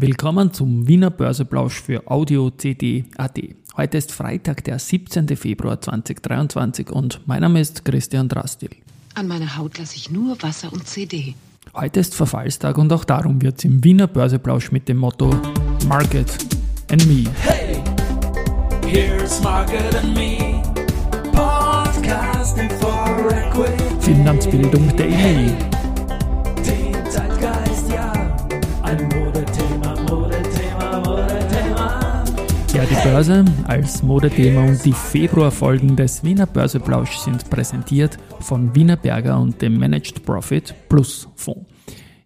Willkommen zum Wiener Börseplausch für Audio CD AT. Heute ist Freitag, der 17. Februar 2023 und mein Name ist Christian Drastil. An meiner Haut lasse ich nur Wasser und CD. Heute ist Verfallstag und auch darum wird es im Wiener Börseplausch mit dem Motto Market and Me. Hey, here's Market and Me. Podcasting for Equity. Finanzbildung Daily. Ja, die Börse als Modethema und die Februarfolgen des Wiener Börseplausch sind präsentiert von Wiener Berger und dem Managed Profit Plus Fonds.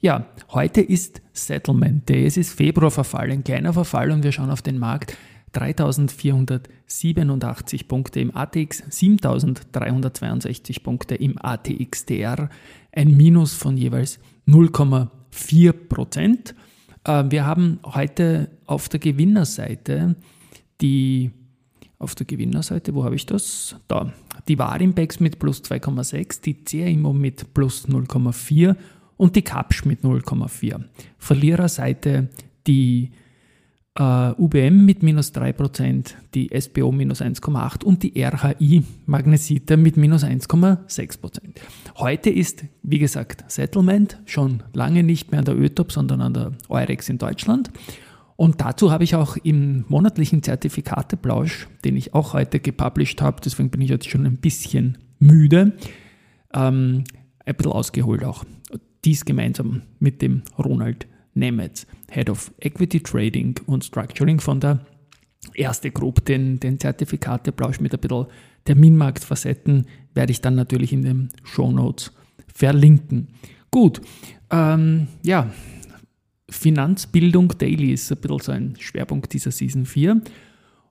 Ja, heute ist Settlement Day. Es ist Februarverfall, ein kleiner Verfall und wir schauen auf den Markt. 3487 Punkte im ATX, 7362 Punkte im ATXDR, ein Minus von jeweils 0,4 Prozent. Äh, wir haben heute auf der Gewinnerseite die, auf der Gewinnerseite, wo habe ich das? Da. Die Warimbex mit plus 2,6, die CIMO mit plus 0,4 und die Kapsch mit 0,4. Verliererseite die Uh, äh, UBM mit minus 3%, die SBO minus 1,8% und die RHI Magnesita mit minus 1,6%. Heute ist, wie gesagt, Settlement, schon lange nicht mehr an der ÖTOP, sondern an der Eurex in Deutschland. Und dazu habe ich auch im monatlichen Zertifikateplausch, den ich auch heute gepublished habe, deswegen bin ich jetzt schon ein bisschen müde, ähm, ein bisschen ausgeholt auch. Dies gemeinsam mit dem Ronald Nemetz, Head of Equity Trading und Structuring von der Erste Group. Den, den Zertifikateplausch mit ein bisschen Terminmarktfacetten werde ich dann natürlich in den Show Notes verlinken. Gut, ähm, ja, Finanzbildung Daily ist ein bisschen so ein Schwerpunkt dieser Season 4.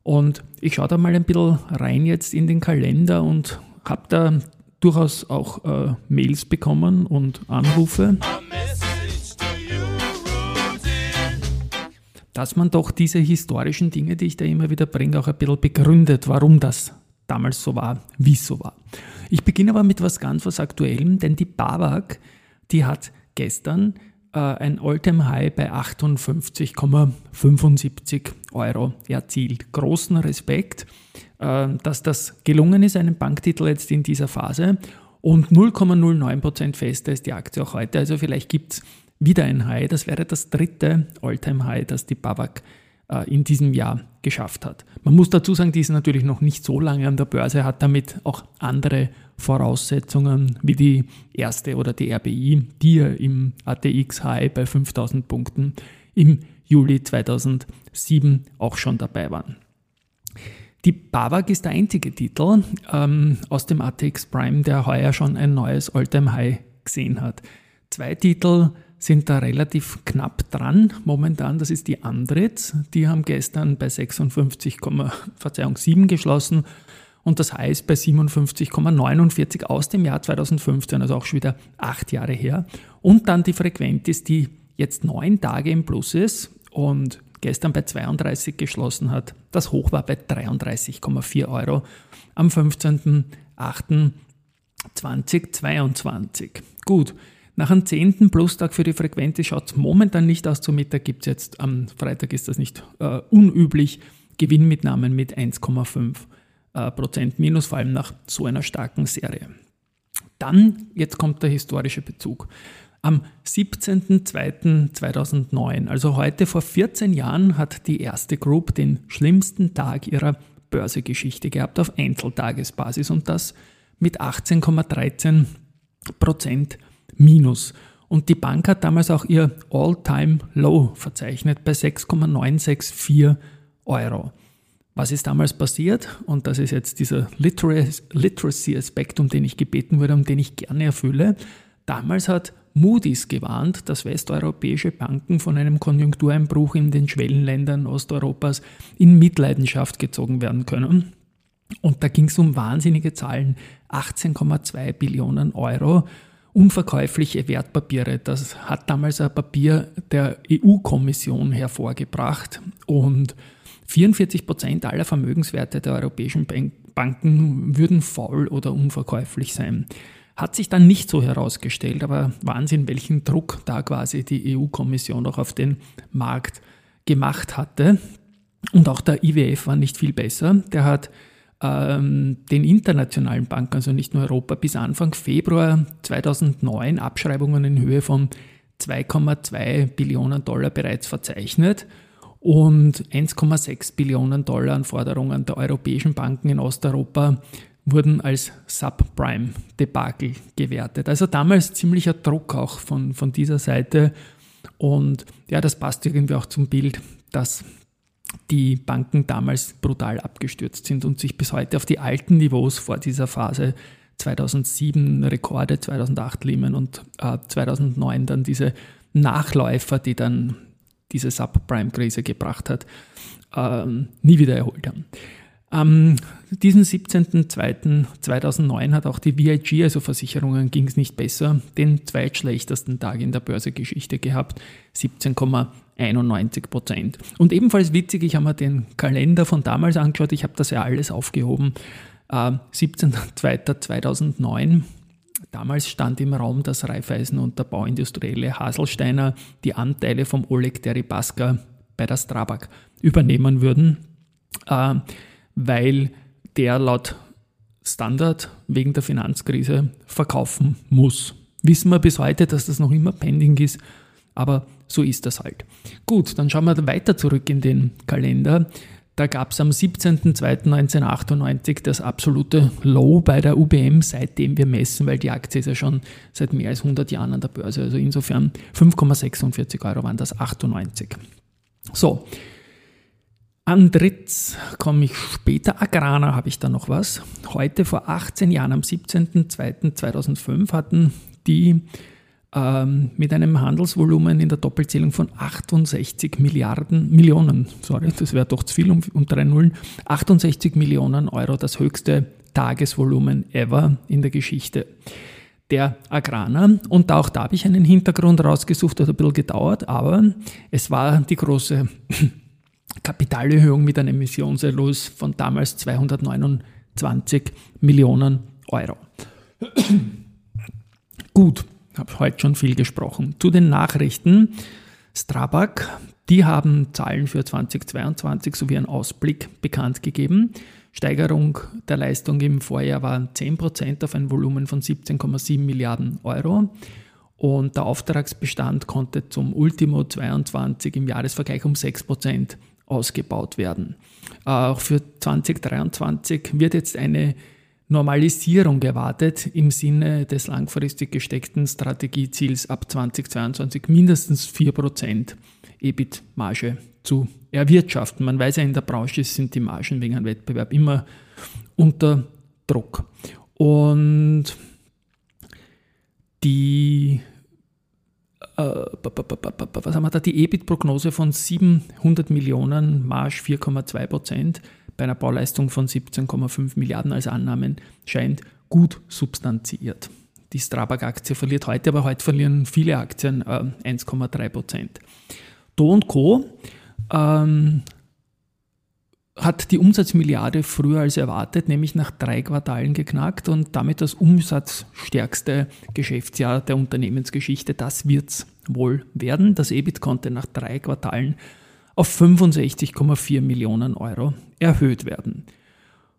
Und ich schaue da mal ein bisschen rein jetzt in den Kalender und habe da durchaus auch äh, Mails bekommen und Anrufe. dass man doch diese historischen Dinge, die ich da immer wieder bringe, auch ein bisschen begründet, warum das damals so war, wie es so war. Ich beginne aber mit was ganz was Aktuellem, denn die BAWAG, die hat gestern ein All-Time-High bei 58,75 Euro erzielt. Großen Respekt, äh, dass das gelungen ist, einen Banktitel jetzt in dieser Phase. Und 0,09% fester ist die Aktie auch heute. Also vielleicht gibt es wieder ein High. Das wäre das dritte All-Time-High, das die Babak äh, in diesem Jahr geschafft hat. Man muss dazu sagen, die ist natürlich noch nicht so lange an der Börse, hat damit auch andere Voraussetzungen wie die erste oder die RBI, die ja im ATX High bei 5000 Punkten im Juli 2007 auch schon dabei waren. Die BAWAG ist der einzige Titel ähm, aus dem ATX Prime, der heuer schon ein neues Alltime high gesehen hat. Zwei Titel sind da relativ knapp dran momentan. Das ist die Andritz. Die haben gestern bei 56, Verzeihung, 7 geschlossen und das heißt bei 57,49 aus dem Jahr 2015, also auch schon wieder acht Jahre her. Und dann die Frequentis, die jetzt neun Tage im Plus ist und gestern bei 32 geschlossen hat. Das Hoch war bei 33,4 Euro am 15.08.2022. Gut, nach einem zehnten Plustag für die Frequenz schaut es momentan nicht aus. Somit gibt es jetzt, am Freitag ist das nicht äh, unüblich, Gewinnmitnahmen mit 1,5 äh, Prozent minus, vor allem nach so einer starken Serie. Dann, jetzt kommt der historische Bezug. Am 17.02.2009, also heute vor 14 Jahren, hat die erste Group den schlimmsten Tag ihrer Börsegeschichte gehabt auf Einzeltagesbasis und das mit 18,13 Prozent minus. Und die Bank hat damals auch ihr All-Time-Low verzeichnet bei 6,964 Euro. Was ist damals passiert? Und das ist jetzt dieser Literacy-Aspekt, um den ich gebeten wurde, um den ich gerne erfülle. Damals hat Moody's gewarnt, dass westeuropäische Banken von einem Konjunktureinbruch in den Schwellenländern Osteuropas in Mitleidenschaft gezogen werden können. Und da ging es um wahnsinnige Zahlen, 18,2 Billionen Euro unverkäufliche Wertpapiere. Das hat damals ein Papier der EU-Kommission hervorgebracht und 44 Prozent aller Vermögenswerte der europäischen Banken würden faul oder unverkäuflich sein. Hat sich dann nicht so herausgestellt, aber Wahnsinn, welchen Druck da quasi die EU-Kommission auch auf den Markt gemacht hatte. Und auch der IWF war nicht viel besser. Der hat ähm, den internationalen Banken, also nicht nur Europa, bis Anfang Februar 2009 Abschreibungen in Höhe von 2,2 Billionen Dollar bereits verzeichnet und 1,6 Billionen Dollar an Forderungen der europäischen Banken in Osteuropa wurden als Subprime-Debakel gewertet. Also damals ziemlicher Druck auch von, von dieser Seite. Und ja, das passt irgendwie auch zum Bild, dass die Banken damals brutal abgestürzt sind und sich bis heute auf die alten Niveaus vor dieser Phase 2007 Rekorde, 2008 Lehman und äh, 2009 dann diese Nachläufer, die dann diese Subprime-Krise gebracht hat, äh, nie wieder erholt haben. Am diesen 17.02.2009 hat auch die VIG, also Versicherungen, ging es nicht besser, den zweitschlechtesten Tag in der Börsegeschichte gehabt, 17,91 Prozent. Und ebenfalls witzig, ich habe mir den Kalender von damals angeschaut, ich habe das ja alles aufgehoben, äh, 17.02.2009. Damals stand im Raum, dass Raiffeisen und der Bauindustrielle Haselsteiner die Anteile vom Oleg Deripaska bei der Strabag übernehmen würden. Äh, weil der laut Standard wegen der Finanzkrise verkaufen muss. Wissen wir bis heute, dass das noch immer pending ist, aber so ist das halt. Gut, dann schauen wir weiter zurück in den Kalender. Da gab es am 17.02.1998 das absolute Low bei der UBM, seitdem wir messen, weil die Aktie ist ja schon seit mehr als 100 Jahren an der Börse. Also insofern 5,46 Euro waren das 98. So, Andritz komme ich später. Agrana habe ich da noch was. Heute vor 18 Jahren, am 17.02.2005, hatten die ähm, mit einem Handelsvolumen in der Doppelzählung von 68 Milliarden, Millionen, sorry, das wäre doch zu viel um, um drei Nullen, 68 Millionen Euro, das höchste Tagesvolumen ever in der Geschichte der Agrana. Und auch da habe ich einen Hintergrund rausgesucht, hat ein bisschen gedauert, aber es war die große Kapitalerhöhung mit einem Emissionserlös von damals 229 Millionen Euro. Gut, habe heute schon viel gesprochen. Zu den Nachrichten. Strabag, die haben Zahlen für 2022 sowie einen Ausblick bekannt gegeben. Steigerung der Leistung im Vorjahr war 10% auf ein Volumen von 17,7 Milliarden Euro. Und der Auftragsbestand konnte zum Ultimo 22 im Jahresvergleich um 6% ausgebaut werden. Auch für 2023 wird jetzt eine Normalisierung erwartet im Sinne des langfristig gesteckten Strategieziels ab 2022 mindestens 4% EBIT-Marge zu erwirtschaften. Man weiß ja, in der Branche sind die Margen wegen einem Wettbewerb immer unter Druck. Und die äh, was haben wir da, die EBIT-Prognose von 700 Millionen, Marsch 4,2 Prozent, bei einer Bauleistung von 17,5 Milliarden als Annahmen, scheint gut substanziert. Die Strabag-Aktie verliert heute, aber heute verlieren viele Aktien äh, 1,3 Prozent. Do Co. Ähm, hat die Umsatzmilliarde früher als erwartet, nämlich nach drei Quartalen geknackt und damit das umsatzstärkste Geschäftsjahr der Unternehmensgeschichte. Das wird es wohl werden. Das EBIT konnte nach drei Quartalen auf 65,4 Millionen Euro erhöht werden.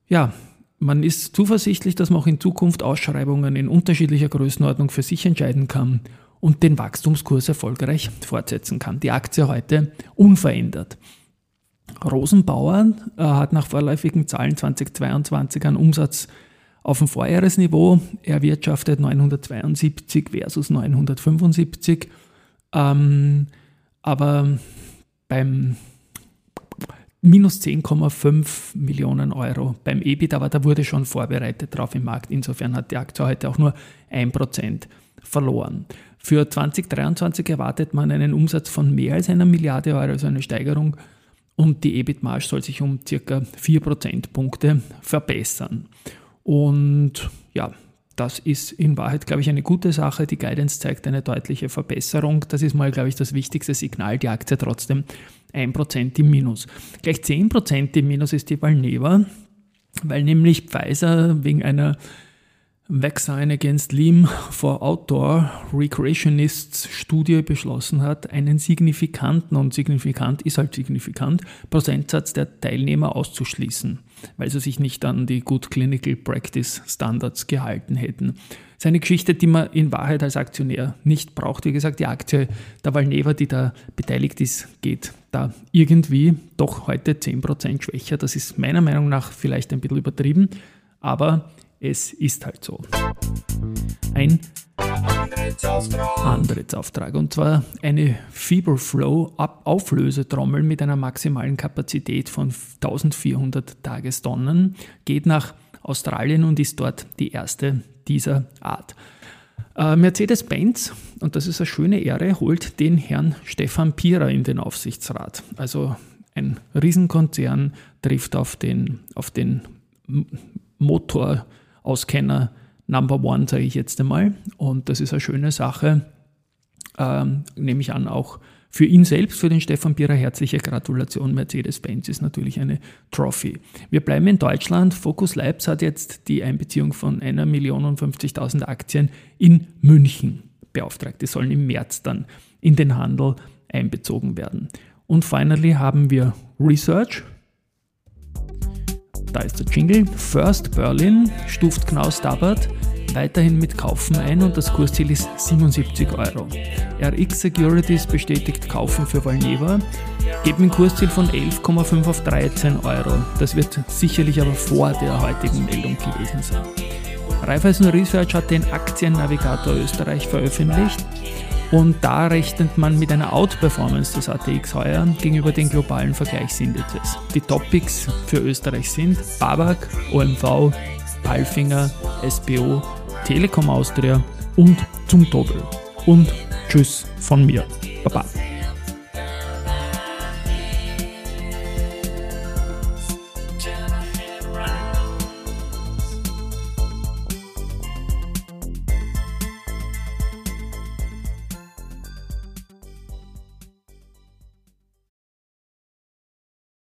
Ja, man ist zuversichtlich, dass man auch in Zukunft Ausschreibungen in unterschiedlicher Größenordnung für sich entscheiden kann und den Wachstumskurs erfolgreich fortsetzen kann. Die Aktie heute unverändert. Rosenbauer äh, hat nach vorläufigen Zahlen 2022 einen Umsatz auf dem Vorjahresniveau. Er wirtschaftet 972 versus 975. Ähm, aber beim minus 10,5 Millionen Euro beim EBIT, aber da wurde schon vorbereitet drauf im Markt. Insofern hat die Aktie heute auch nur 1% verloren. Für 2023 erwartet man einen Umsatz von mehr als einer Milliarde Euro, also eine Steigerung und die EBIT-Marge soll sich um circa 4 Prozentpunkte verbessern. Und ja, das ist in Wahrheit, glaube ich, eine gute Sache. Die Guidance zeigt eine deutliche Verbesserung. Das ist mal, glaube ich, das wichtigste Signal. Die Aktie trotzdem 1% im Minus. Gleich 10% im Minus ist die Valneva, weil nämlich Pfizer wegen einer Vaccine Against Lyme for Outdoor Recreationists Studie beschlossen hat, einen signifikanten, und signifikant ist halt signifikant, Prozentsatz der Teilnehmer auszuschließen, weil sie sich nicht an die Good Clinical Practice Standards gehalten hätten. Das ist eine Geschichte, die man in Wahrheit als Aktionär nicht braucht. Wie gesagt, die Aktie der Valneva, die da beteiligt ist, geht da irgendwie doch heute 10% schwächer. Das ist meiner Meinung nach vielleicht ein bisschen übertrieben, aber es ist halt so. Ein Antrittsauftrag. Und zwar eine Feverflow Auflösetrommel mit einer maximalen Kapazität von 1400 Tagestonnen geht nach Australien und ist dort die erste dieser Art. Äh, Mercedes-Benz, und das ist eine schöne Ehre, holt den Herrn Stefan Pierer in den Aufsichtsrat. Also ein Riesenkonzern trifft auf den, auf den Motor Auskenner Number One, sage ich jetzt einmal. Und das ist eine schöne Sache, ähm, nehme ich an, auch für ihn selbst, für den Stefan Pierer, herzliche Gratulation. Mercedes-Benz ist natürlich eine Trophy. Wir bleiben in Deutschland. Focus Labs hat jetzt die Einbeziehung von einer Million und 50.000 Aktien in München beauftragt. Die sollen im März dann in den Handel einbezogen werden. Und finally haben wir Research, da ist der Jingle. First Berlin stuft Knaus Dabbert weiterhin mit Kaufen ein und das Kursziel ist 77 Euro. RX Securities bestätigt Kaufen für Valneva, geben ein Kursziel von 11,5 auf 13 Euro. Das wird sicherlich aber vor der heutigen Meldung gewesen sein. Raiffeisen Research hat den Aktiennavigator Österreich veröffentlicht und da rechnet man mit einer Outperformance des ATX heuer gegenüber den globalen Vergleichsindizes. Die Topics für Österreich sind Babak, OMV, Palfinger, SBO, Telekom Austria und zum Todel. Und Tschüss von mir. Baba.